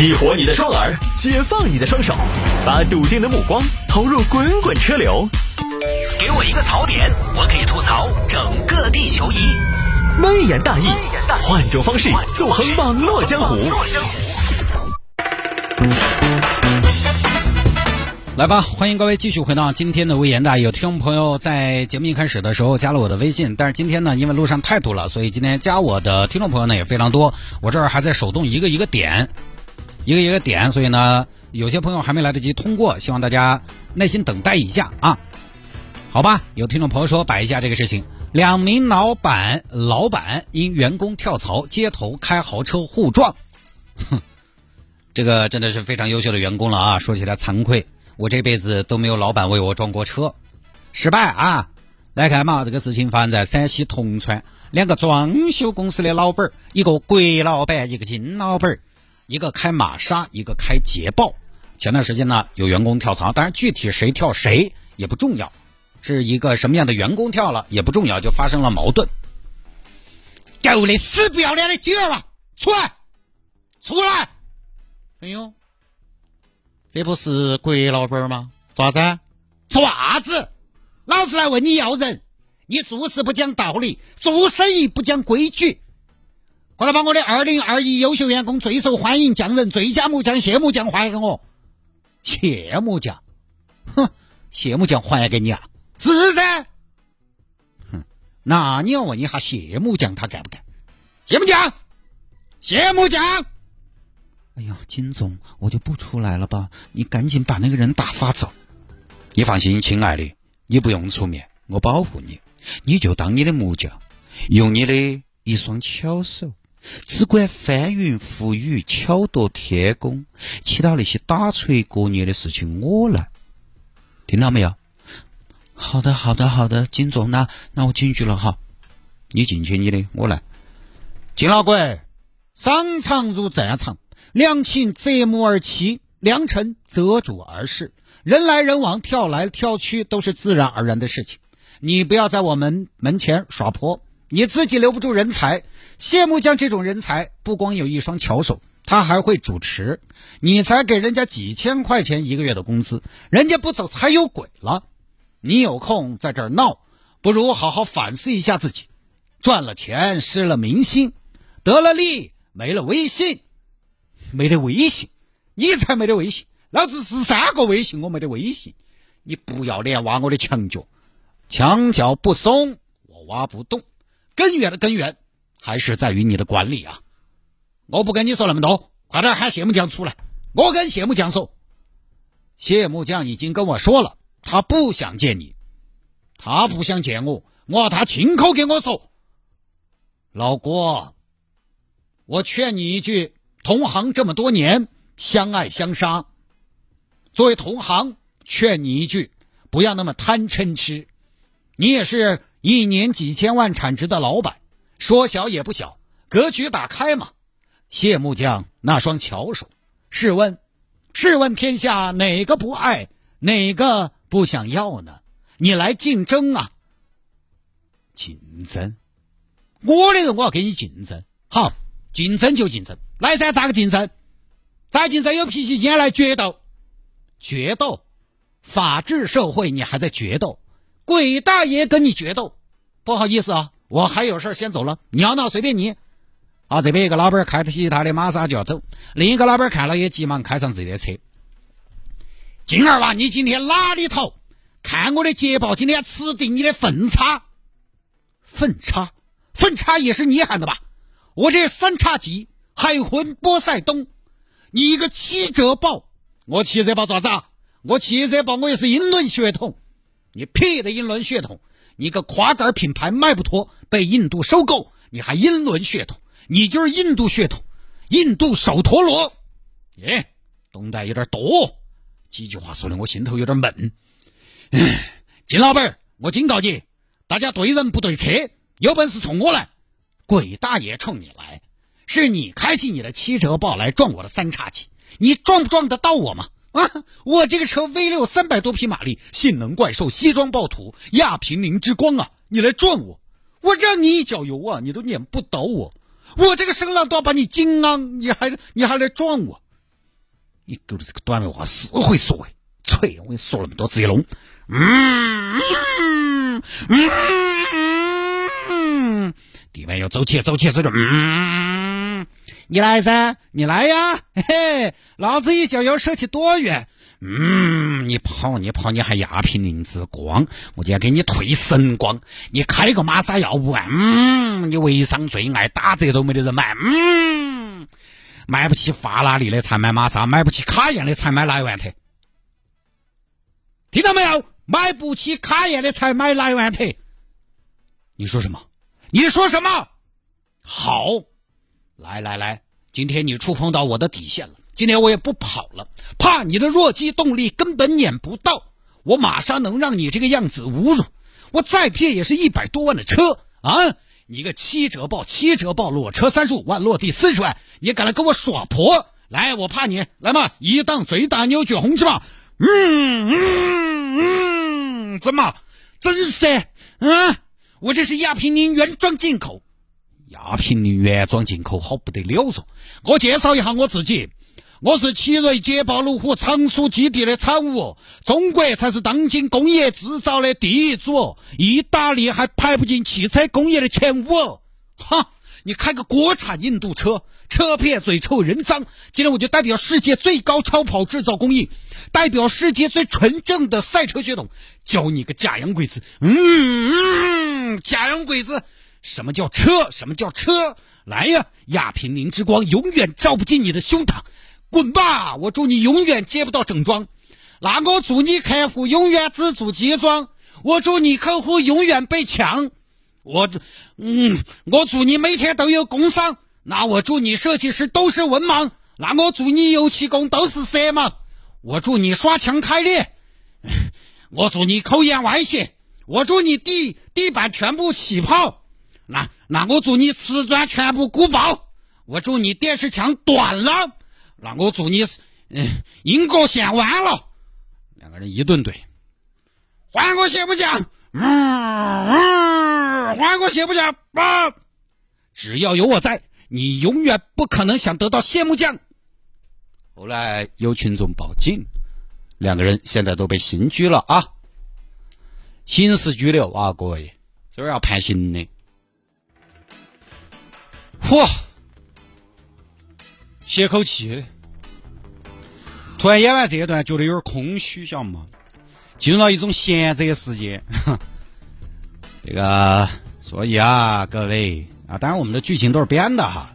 激活你的双耳，解放你的双手，把笃定的目光投入滚滚车流。给我一个槽点，我可以吐槽整个地球仪。微言大义，换种方式纵横网络江湖。来吧，欢迎各位继续回到今天的微言大义。有听众朋友在节目一开始的时候加了我的微信，但是今天呢，因为路上太堵了，所以今天加我的听众朋友呢也非常多。我这儿还在手动一个一个点，一个一个点，所以呢，有些朋友还没来得及通过，希望大家耐心等待一下啊。好吧，有听众朋友说摆一下这个事情，两名老板老板因员工跳槽街头开豪车互撞，哼，这个真的是非常优秀的员工了啊！说起来惭愧。我这辈子都没有老板为我撞过车，失败啊！来看嘛，这个事情发生在陕西铜川，两个装修公司的老板，一个国老板，一个金老板，一个开玛莎，一个开捷豹。前段时间呢，有员工跳槽，当然具体谁跳谁也不重要，是一个什么样的员工跳了也不重要，就发生了矛盾。狗的死不要脸的鸡儿吧，出来，出来！哎呦！这不是国老板吗？做啥子？做啥子？老子来问你要人，你做事不讲道理，做生意不讲规矩。快来把我的二零二一优秀员工、最受欢迎匠人、最佳木匠谢木匠还给我。谢木匠，哼，谢木匠还给你啊？是噻。哼，那你要问一下谢木匠他干不干？谢木匠，谢木匠。哎呀，金总，我就不出来了吧？你赶紧把那个人打发走。你放心，亲爱的，你不用出面，我保护你。你就当你的木匠，用你的一双巧手，只管翻云覆雨、巧夺天工，其他那些打锤过年的事情我来。听到没有？好的，好的，好的，金总，那那我进去了哈。你进去你的，我来。金老鬼，商场如战场。良禽择木而栖，良臣择主而事。人来人往，跳来跳去，都是自然而然的事情。你不要在我们门前耍泼，你自己留不住人才。谢木匠这种人才，不光有一双巧手，他还会主持。你才给人家几千块钱一个月的工资，人家不走才有鬼了。你有空在这儿闹，不如好好反思一下自己。赚了钱，失了民心；得了利，没了威信。没得威信，你才没得威信。老子十三个威信，我没得威信。你不要脸挖我的墙角，墙角不松，我挖不动。根源的根源还是在于你的管理啊！我不跟你说那么多，快点喊谢木匠出来。我跟谢木匠说，谢木匠已经跟我说了，他不想见你，他不想见我，我要他亲口跟我说，老郭，我劝你一句。同行这么多年，相爱相杀。作为同行，劝你一句，不要那么贪嗔痴。你也是一年几千万产值的老板，说小也不小，格局打开嘛。谢木匠那双巧手，试问，试问天下哪个不爱，哪个不想要呢？你来竞争啊！竞争，我的人我要跟你竞争，好。竞争就竞争，来噻，咋个竞争？咋竞争？有脾气，今天来决斗，决斗，法治社会你还在决斗？鬼大爷跟你决斗？不好意思啊，我还有事先走了，你要闹随便你。啊，这边一个老板开起他的玛莎就要走，另一个老板看了也急忙开上自己的车。金儿娃，你今天哪里逃？看我的捷豹，今天吃定你的粪叉！粪叉，粪叉也是你喊的吧？我这三叉戟，海魂波塞冬，你一个七折豹，我七折豹咋子啊？我七折豹我也是英伦血统，你屁的英伦血统！你个垮杆品牌卖不脱，被印度收购，你还英伦血统？你就是印度血统，印度手陀螺！耶，懂得有点多，几句话说的我心头有点闷。金老板，我警告你，大家对人不对车，有本事冲我来！鬼大爷冲你来，是你开起你的七折豹来撞我的三叉戟，你撞不撞得到我吗？啊，我这个车 V 六三百多匹马力，性能怪兽，西装暴徒，亚平宁之光啊！你来撞我，我让你一脚油啊，你都撵不倒我。我这个声浪都要把你惊啊，你还你还来撞我？你狗的这个短尾话是会说哎，吹！我跟你说那么多直接弄。嗯嗯嗯，地板要走起，走起，走着。嗯，你来噻，你来呀，嘿嘿，老子一脚要射起多远？嗯，你跑你跑，你还亚平宁之光，我就要给你退神光。你开个玛莎要五万，嗯，你微商最爱打折都没得人买，嗯，买不起法拉利的才买玛莎，买不起卡宴的才买莱万特，听到没有？买不起卡宴的才买莱万特。你说什么？你说什么？好，来来来，今天你触碰到我的底线了。今天我也不跑了，怕你的弱鸡动力根本撵不到，我马上能让你这个样子侮辱，我再骗也是一百多万的车啊！你个七折报，七折报，裸车三十五万，落地四十万，你敢来跟我耍婆？来，我怕你，来嘛，一档最大牛角红是吧？嗯嗯嗯，怎么？真是？嗯，我这是亚平宁原装进口，亚平宁原装进口好不得了嗦！我介绍一下我自己。我是奇瑞捷豹路虎成熟基地的产物，中国才是当今工业制造的第一组，意大利还排不进汽车工业的前五。哈，你开个国产印度车，车片嘴臭人脏。今天我就代表世界最高超跑制造工艺，代表世界最纯正的赛车血统，教你个假洋鬼子。嗯，假洋鬼子，什么叫车？什么叫车？来呀，亚平宁之光永远照不进你的胸膛。滚吧！我祝你永远接不到整装。那我祝你客户永远只做接装。我祝你客户永远被抢。我，嗯，我祝你每天都有工伤。那我祝你设计师都是文盲。那我祝你油漆工都是色盲。我祝你刷墙开裂。我祝你口眼歪斜。我祝你地地板全部起泡。那那我祝你瓷砖全部鼓爆。我祝你电视墙断了。那我祝你，嗯，英国线弯了。两个人一顿怼，还我谢幕奖，嗯嗯，换个谢幕奖，吧。只要有我在，你永远不可能想得到谢木匠。后来有群众报警，两个人现在都被刑拘了啊，刑事拘留啊，各位，这要判刑的。嚯！歇口气，突然演完这一段，觉得有点空虚，晓得吗？进入了一种闲者时间。这个，所以啊，各位啊，当然我们的剧情都是编的哈。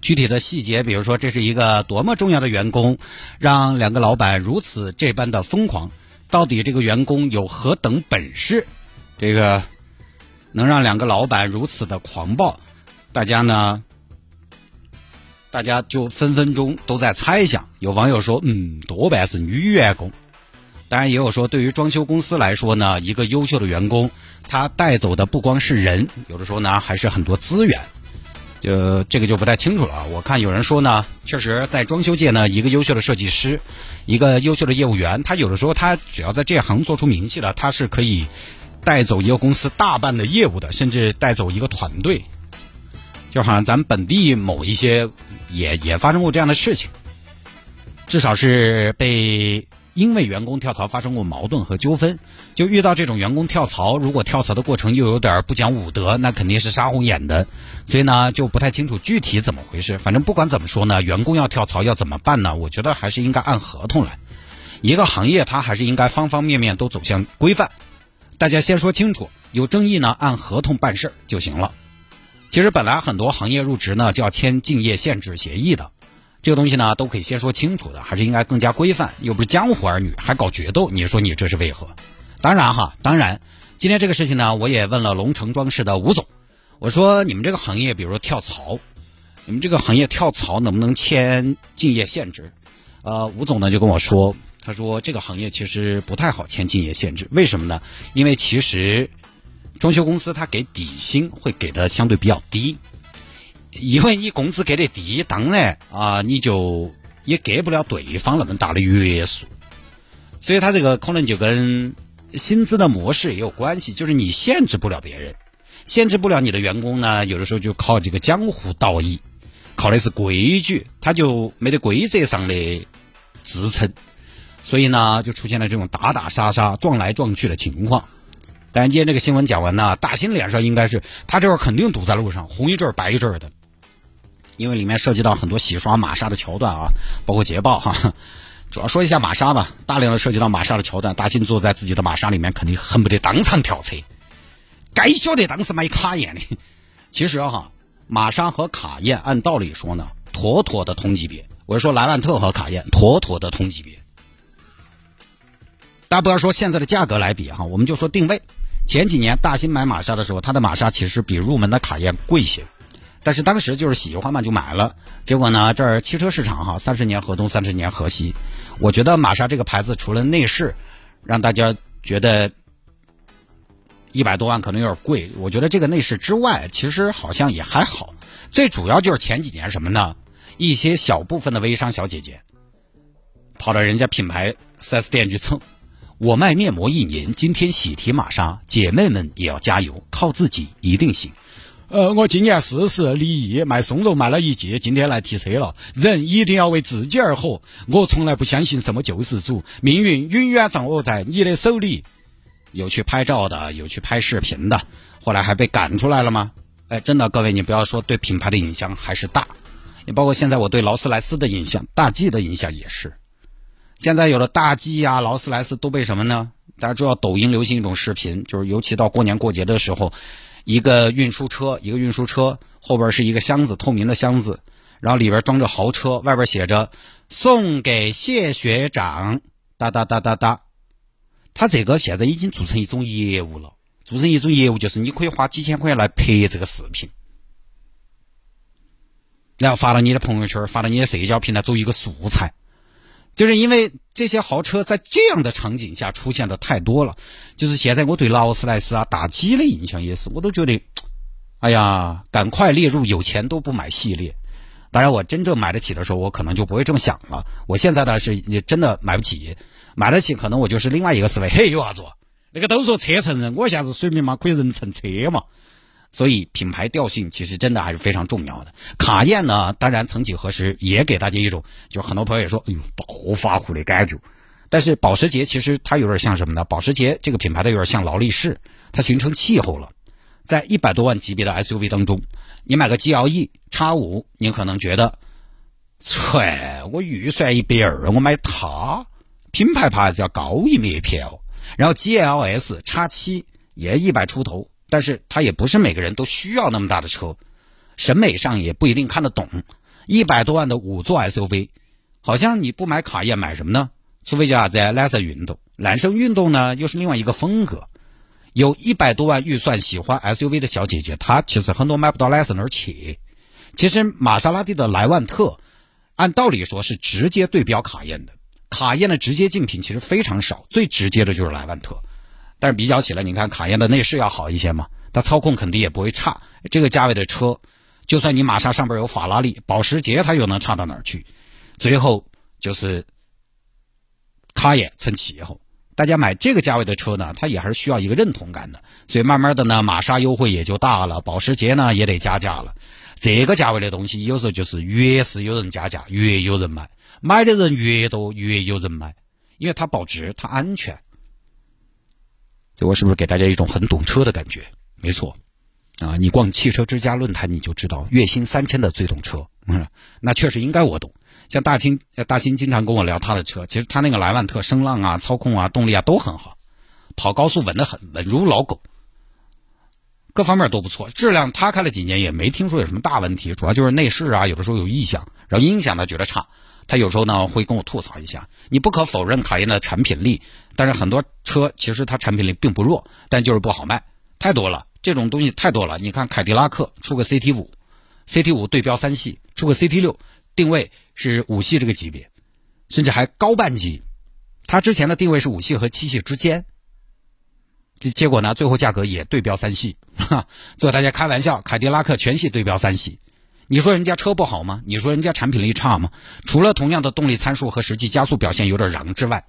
具体的细节，比如说这是一个多么重要的员工，让两个老板如此这般的疯狂，到底这个员工有何等本事？这个能让两个老板如此的狂暴？大家呢？大家就分分钟都在猜想，有网友说，嗯，多半是女员工。当然，也有说，对于装修公司来说呢，一个优秀的员工，他带走的不光是人，有的时候呢，还是很多资源。就这个就不太清楚了。我看有人说呢，确实在装修界呢，一个优秀的设计师，一个优秀的业务员，他有的时候他只要在这行做出名气了，他是可以带走一个公司大半的业务的，甚至带走一个团队。就好像咱本地某一些。也也发生过这样的事情，至少是被因为员工跳槽发生过矛盾和纠纷，就遇到这种员工跳槽，如果跳槽的过程又有点不讲武德，那肯定是杀红眼的。所以呢，就不太清楚具体怎么回事。反正不管怎么说呢，员工要跳槽要怎么办呢？我觉得还是应该按合同来。一个行业它还是应该方方面面都走向规范。大家先说清楚，有争议呢按合同办事就行了。其实本来很多行业入职呢就要签竞业限制协议的，这个东西呢都可以先说清楚的，还是应该更加规范。又不是江湖儿女，还搞决斗，你说你这是为何？当然哈，当然，今天这个事情呢，我也问了龙城装饰的吴总，我说你们这个行业，比如说跳槽，你们这个行业跳槽能不能签竞业限制？呃，吴总呢就跟我说，他说这个行业其实不太好签竞业限制，为什么呢？因为其实。装修公司他给底薪会给的相对比较低，因为你工资给的低，当然啊你就也给不了对方那么大的约束，所以他这个可能就跟薪资的模式也有关系，就是你限制不了别人，限制不了你的员工呢，有的时候就靠这个江湖道义，靠的是规矩，他就没得规则上的支撑，所以呢，就出现了这种打打杀杀、撞来撞去的情况。但今天这个新闻讲完呢，大新脸上应该是他这会儿肯定堵在路上，红一阵儿白一阵儿的，因为里面涉及到很多洗刷玛莎的桥段啊，包括捷豹哈。主要说一下玛莎吧，大量的涉及到玛莎的桥段，大新坐在自己的玛莎里面，肯定恨不得当场跳车。该晓得当时买卡宴的，其实哈，玛莎和卡宴按道理说呢，妥妥的同级别。我是说莱万特和卡宴妥妥的同级别。大家不要说现在的价格来比哈，我们就说定位。前几年大新买玛莎的时候，它的玛莎其实比入门的卡宴贵些，但是当时就是喜欢嘛就买了。结果呢，这儿汽车市场哈，三十年河东，三十年河西。我觉得玛莎这个牌子除了内饰让大家觉得一百多万可能有点贵，我觉得这个内饰之外，其实好像也还好。最主要就是前几年什么呢？一些小部分的微商小姐姐跑到人家品牌 4S 店去蹭。我卖面膜一年，今天喜提玛莎，姐妹们也要加油，靠自己一定行。呃，我今年四十，离异，卖松茸卖了一季，今天来提车了。人一定要为自己而活，我从来不相信什么救世主，命运永远掌握在你的手里。有去拍照的，有去拍视频的，后来还被赶出来了吗？哎，真的，各位，你不要说对品牌的影响还是大，你包括现在我对劳斯莱斯的影响，大 G 的影响也是。现在有了大 G 呀，劳斯莱斯都被什么呢？大家知道抖音流行一种视频，就是尤其到过年过节的时候，一个运输车，一个运输车后边是一个箱子，透明的箱子，然后里边装着豪车，外边写着“送给谢学长”，哒哒哒哒哒。他这个现在已经做成一种业务了，做成一种业务就是你可以花几千块钱来拍这个视频，然后发到你的朋友圈，发到你的社交平台，作为一个素材。就是因为这些豪车在这样的场景下出现的太多了，就是现在我对劳斯莱斯啊、大 G 的印象也是，我都觉得，哎呀，赶快列入有钱都不买系列。当然，我真正买得起的时候，我可能就不会这么想了。我现在呢是也真的买不起，买得起可能我就是另外一个思维。嘿，有啥子？那个都说车成人，我现在水平嘛可以人成车嘛。所以品牌调性其实真的还是非常重要的。卡宴呢，当然曾几何时也给大家一种，就很多朋友也说，哎呦，暴发户的感觉。但是保时捷其实它有点像什么呢？保时捷这个品牌的有点像劳力士，它形成气候了。在一百多万级别的 SUV 当中，你买个 GLE 叉五，你可能觉得，切，我预算一百二，我买它，品牌牌子要高一枚片哦。然后 GLS 叉七也一百出头。但是它也不是每个人都需要那么大的车，审美上也不一定看得懂。一百多万的五座 SUV，好像你不买卡宴买什么呢？除非叫啥子蓝色运动，蓝色运动呢又是另外一个风格。有一百多万预算喜欢 SUV 的小姐姐，她其实很多买不到蓝色那儿去。其实玛莎拉蒂的莱万特，按道理说是直接对标卡宴的，卡宴的直接竞品其实非常少，最直接的就是莱万特。但是比较起来，你看卡宴的内饰要好一些嘛，它操控肯定也不会差。这个价位的车，就算你玛莎上边有法拉利、保时捷，它又能差到哪儿去？最后就是卡宴成气候。大家买这个价位的车呢，它也还是需要一个认同感的。所以慢慢的呢，玛莎优惠也就大了，保时捷呢也得加价了。这个价位的东西，有时候就是越是有人加价，越有人买，买的人越多，越有人买，因为它保值，它安全。我是不是给大家一种很懂车的感觉？没错，啊，你逛汽车之家论坛你就知道，月薪三千的最懂车。嗯，那确实应该我懂。像大清大新经常跟我聊他的车，其实他那个莱万特声浪啊、操控啊、动力啊都很好，跑高速稳得很，稳如老狗，各方面都不错。质量他开了几年也没听说有什么大问题，主要就是内饰啊，有的时候有异响，然后音响他觉得差。他有时候呢会跟我吐槽一下。你不可否认卡宴的产品力，但是很多车其实它产品力并不弱，但就是不好卖，太多了，这种东西太多了。你看凯迪拉克出个 CT 五，CT 五对标三系，出个 CT 六，定位是五系这个级别，甚至还高半级。它之前的定位是五系和七系之间，结结果呢，最后价格也对标三系。哈，做大家开玩笑，凯迪拉克全系对标三系。你说人家车不好吗？你说人家产品力差吗？除了同样的动力参数和实际加速表现有点瓤之外，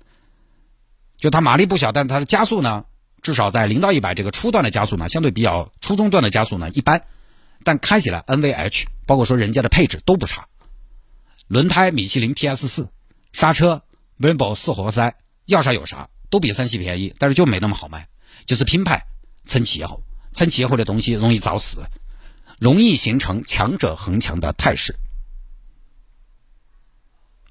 就它马力不小，但它的加速呢，至少在零到一百这个初段的加速呢，相对比较初中段的加速呢一般，但开起来 NVH，包括说人家的配置都不差，轮胎米其林 PS 四，刹车没人保四活塞，要啥有啥，都比三系便宜，但是就没那么好卖。就是品牌蹭气候，蹭气候的东西容易造势，容易形成强者恒强的态势。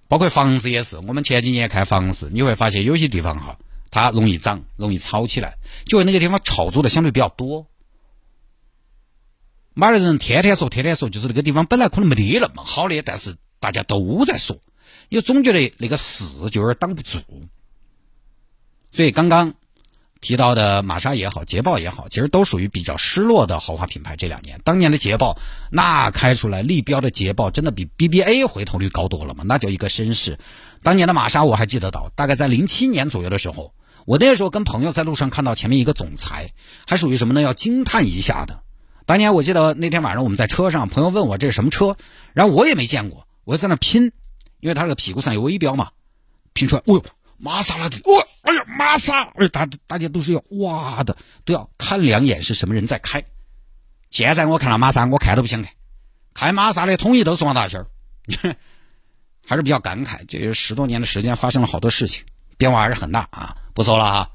包括房子也是，我们前几年看房子，你会发现有些地方哈，它容易涨，容易炒起来，就那个地方炒作的相对比较多。买的人天天说，天天说，就是那个地方本来可能没得那么好的，但是大家都在说，又总觉得那个势就有点挡不住。所以刚刚提到的玛莎也好，捷豹也好，其实都属于比较失落的豪华品牌。这两年，当年的捷豹那开出来立标的捷豹，真的比 BBA 回头率高多了嘛？那叫一个绅士。当年的玛莎我还记得到，大概在零七年左右的时候，我那时候跟朋友在路上看到前面一个总裁，还属于什么呢？要惊叹一下的。当年我记得那天晚上我们在车上，朋友问我这是什么车，然后我也没见过，我就在那拼，因为它这个屁股上有微标嘛，拼出来，哦呦，玛莎拉蒂，哦，哎呀，玛莎，哎，大大家都是要哇的，都要看两眼是什么人在开。现在我看到玛莎，我看都不想看，开玛莎的统一都是王大仙儿，还是比较感慨，这十多年的时间发生了好多事情，变化还是很大啊。不说了啊。